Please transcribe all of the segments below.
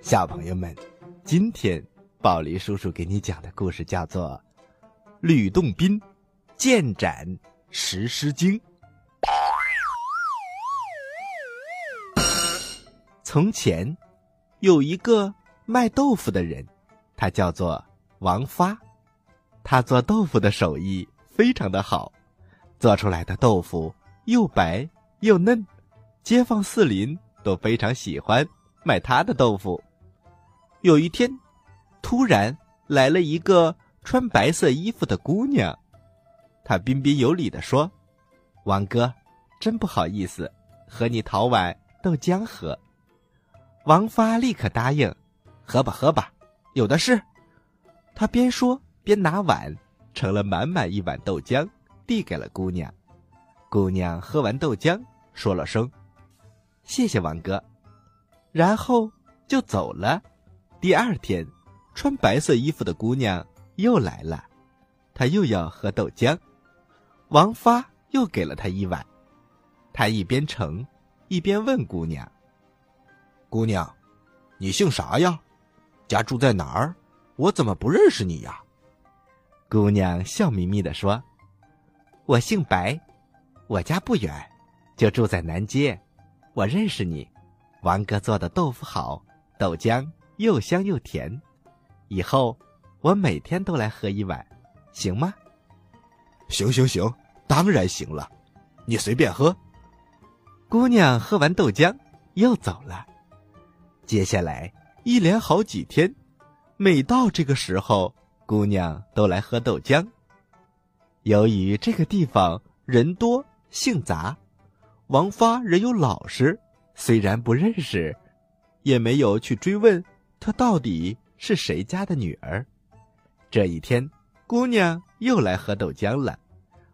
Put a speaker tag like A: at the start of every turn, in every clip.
A: 小朋友们，今天宝林叔叔给你讲的故事叫做《吕洞宾剑斩石狮精》。从前有一个卖豆腐的人，他叫做王发，他做豆腐的手艺非常的好，做出来的豆腐又白又嫩，街坊四邻都非常喜欢买他的豆腐。有一天，突然来了一个穿白色衣服的姑娘，她彬彬有礼的说：“王哥，真不好意思，和你讨碗豆浆喝。”王发立刻答应：“喝吧，喝吧，有的是。”他边说边拿碗盛了满满一碗豆浆，递给了姑娘。姑娘喝完豆浆，说了声：“谢谢王哥”，然后就走了。第二天，穿白色衣服的姑娘又来了，她又要喝豆浆。王发又给了她一碗，他一边盛，一边问姑娘：“姑娘，你姓啥呀？家住在哪儿？我怎么不认识你呀？”姑娘笑眯眯的说：“我姓白，我家不远，就住在南街。我认识你，王哥做的豆腐好，豆浆。”又香又甜，以后我每天都来喝一碗，行吗？行行行，当然行了，你随便喝。姑娘喝完豆浆又走了。接下来一连好几天，每到这个时候，姑娘都来喝豆浆。由于这个地方人多性杂，王发人又老实，虽然不认识，也没有去追问。她到底是谁家的女儿？这一天，姑娘又来喝豆浆了。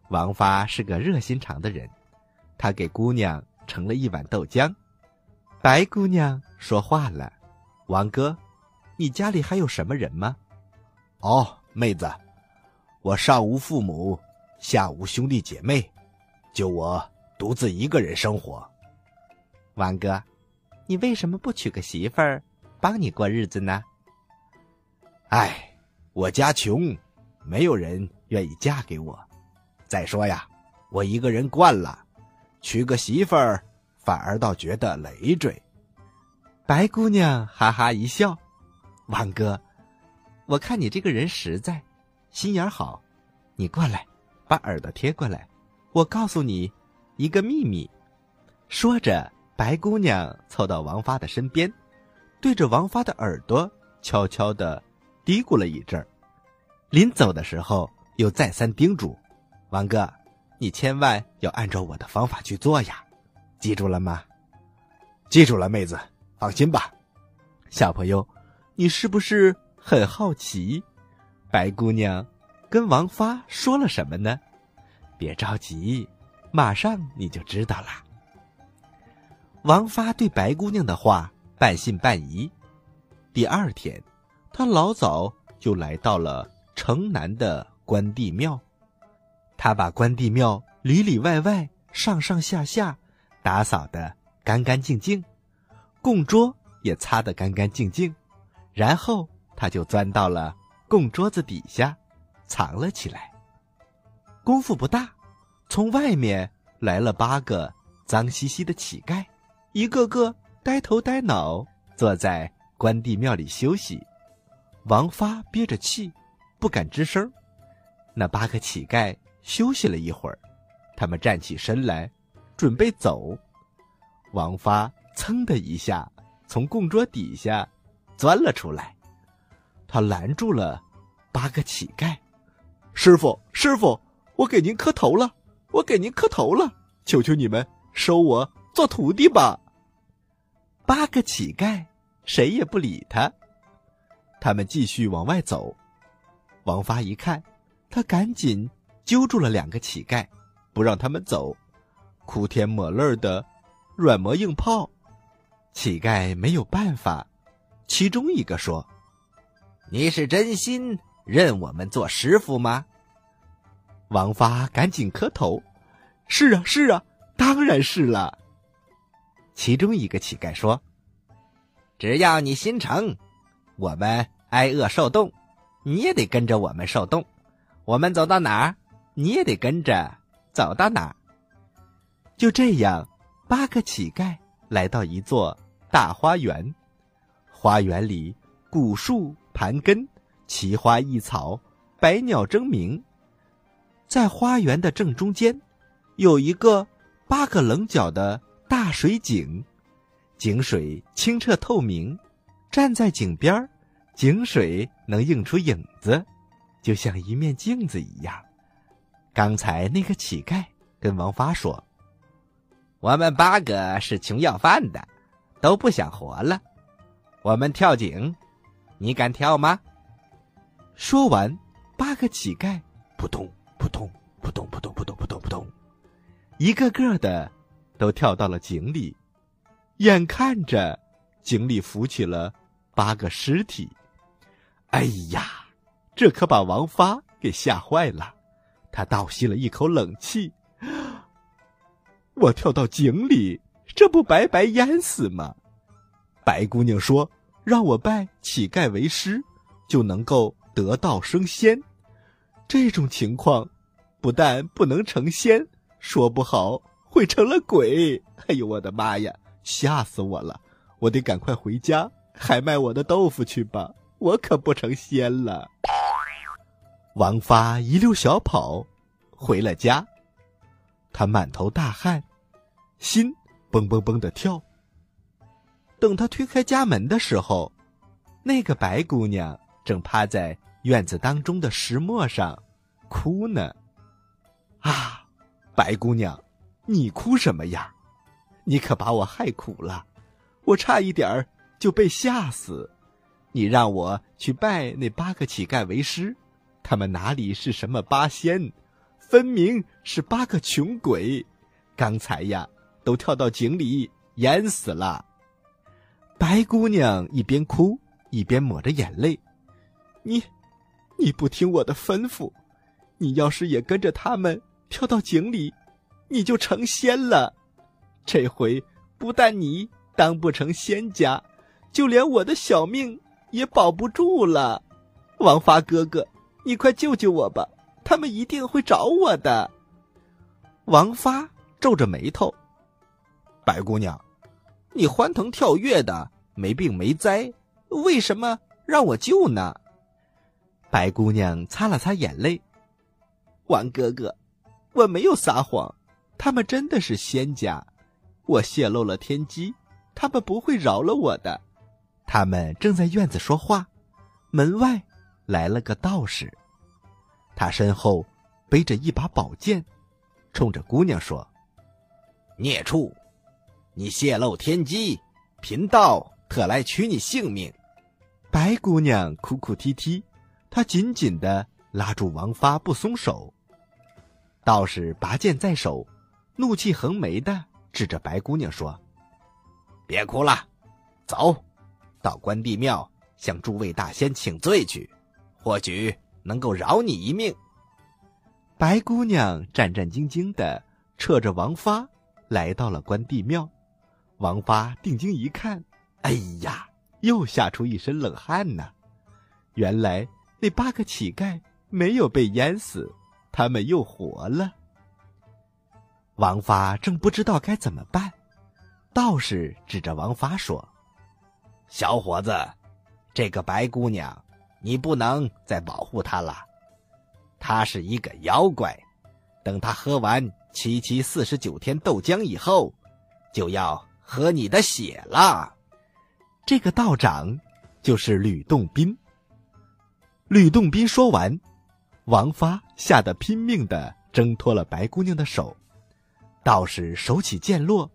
A: 王发是个热心肠的人，他给姑娘盛了一碗豆浆。白姑娘说话了：“王哥，你家里还有什么人吗？”“哦，妹子，我上无父母，下无兄弟姐妹，就我独自一个人生活。”王哥，你为什么不娶个媳妇儿？帮你过日子呢。哎，我家穷，没有人愿意嫁给我。再说呀，我一个人惯了，娶个媳妇儿反而倒觉得累赘。白姑娘哈哈一笑：“王哥，我看你这个人实在，心眼好。你过来，把耳朵贴过来，我告诉你一个秘密。”说着，白姑娘凑到王发的身边。对着王发的耳朵悄悄的嘀咕了一阵儿，临走的时候又再三叮嘱：“王哥，你千万要按照我的方法去做呀，记住了吗？”“记住了，妹子，放心吧。”小朋友，你是不是很好奇，白姑娘跟王发说了什么呢？别着急，马上你就知道了。王发对白姑娘的话。半信半疑。第二天，他老早就来到了城南的关帝庙。他把关帝庙里里外外、上上下下打扫得干干净净，供桌也擦得干干净净。然后他就钻到了供桌子底下，藏了起来。功夫不大，从外面来了八个脏兮兮的乞丐，一个个。呆头呆脑坐在关帝庙里休息，王发憋着气，不敢吱声。那八个乞丐休息了一会儿，他们站起身来，准备走。王发噌的一下从供桌底下钻了出来，他拦住了八个乞丐：“师傅，师傅，我给您磕头了，我给您磕头了，求求你们收我做徒弟吧。”八个乞丐，谁也不理他。他们继续往外走。王发一看，他赶紧揪住了两个乞丐，不让他们走，哭天抹泪的，软磨硬泡。乞丐没有办法。其中一个说：“你是真心认我们做师傅吗？”王发赶紧磕头：“是啊，是啊，当然是了。”其中一个乞丐说：“只要你心诚，我们挨饿受冻，你也得跟着我们受冻。我们走到哪儿，你也得跟着走到哪儿。”就这样，八个乞丐来到一座大花园，花园里古树盘根，奇花异草，百鸟争鸣。在花园的正中间，有一个八个棱角的大水井，井水清澈透明，站在井边井水能映出影子，就像一面镜子一样。刚才那个乞丐跟王发说。我们八个是穷要饭的，都不想活了。我们跳井，你敢跳吗？说完，八个乞丐扑通扑通扑通扑通扑通扑通扑通，一个个的都跳到了井里。眼看着井里浮起了八个尸体，哎呀，这可把王发给吓坏了。他倒吸了一口冷气。我跳到井里，这不白白淹死吗？白姑娘说：“让我拜乞丐为师，就能够得道升仙。这种情况，不但不能成仙，说不好会成了鬼。哎呦，我的妈呀，吓死我了！我得赶快回家，还卖我的豆腐去吧，我可不成仙了。”王发一溜小跑，回了家。他满头大汗。心嘣嘣嘣的跳。等他推开家门的时候，那个白姑娘正趴在院子当中的石磨上，哭呢。啊，白姑娘，你哭什么呀？你可把我害苦了，我差一点儿就被吓死。你让我去拜那八个乞丐为师，他们哪里是什么八仙，分明是八个穷鬼。刚才呀。都跳到井里淹死了。白姑娘一边哭一边抹着眼泪：“你，你不听我的吩咐，你要是也跟着他们跳到井里，你就成仙了。这回不但你当不成仙家，就连我的小命也保不住了。王发哥哥，你快救救我吧！他们一定会找我的。”王发皱着眉头。白姑娘，你欢腾跳跃的，没病没灾，为什么让我救呢？白姑娘擦了擦眼泪。王哥哥，我没有撒谎，他们真的是仙家，我泄露了天机，他们不会饶了我的。他们正在院子说话，门外来了个道士，他身后背着一把宝剑，冲着姑娘说：“孽畜！”你泄露天机，贫道特来取你性命。白姑娘哭哭啼啼，她紧紧的拉住王发不松手。道士拔剑在手，怒气横眉的指着白姑娘说：“别哭了，走，到关帝庙向诸位大仙请罪去，或许能够饶你一命。”白姑娘战战兢兢的扯着王发来到了关帝庙。王发定睛一看，哎呀，又吓出一身冷汗呐！原来那八个乞丐没有被淹死，他们又活了。王发正不知道该怎么办，道士指着王发说：“小伙子，这个白姑娘，你不能再保护她了。她是一个妖怪，等她喝完七七四十九天豆浆以后，就要……”喝你的血了，这个道长就是吕洞宾。吕洞宾说完，王发吓得拼命的挣脱了白姑娘的手，道士手起剑落，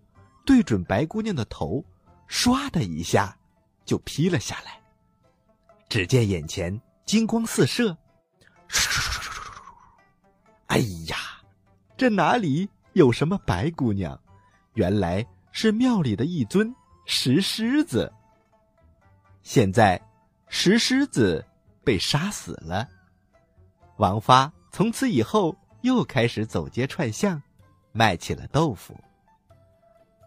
A: 对准白姑娘的头，唰的一下就劈了下来。只见眼前金光四射，哎呀，这哪里有什么白姑娘？原来。是庙里的一尊石狮子。现在，石狮子被杀死了。王发从此以后又开始走街串巷，卖起了豆腐。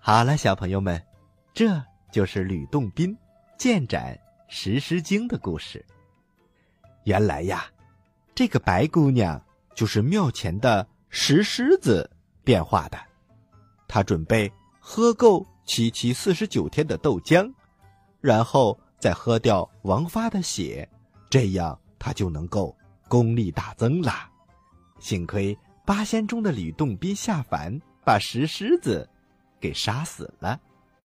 A: 好了，小朋友们，这就是吕洞宾剑斩石狮精的故事。原来呀，这个白姑娘就是庙前的石狮子变化的。她准备喝够七七四十九天的豆浆，然后再喝掉王发的血，这样她就能够功力大增了。幸亏八仙中的吕洞宾下凡，把石狮子。给杀死了。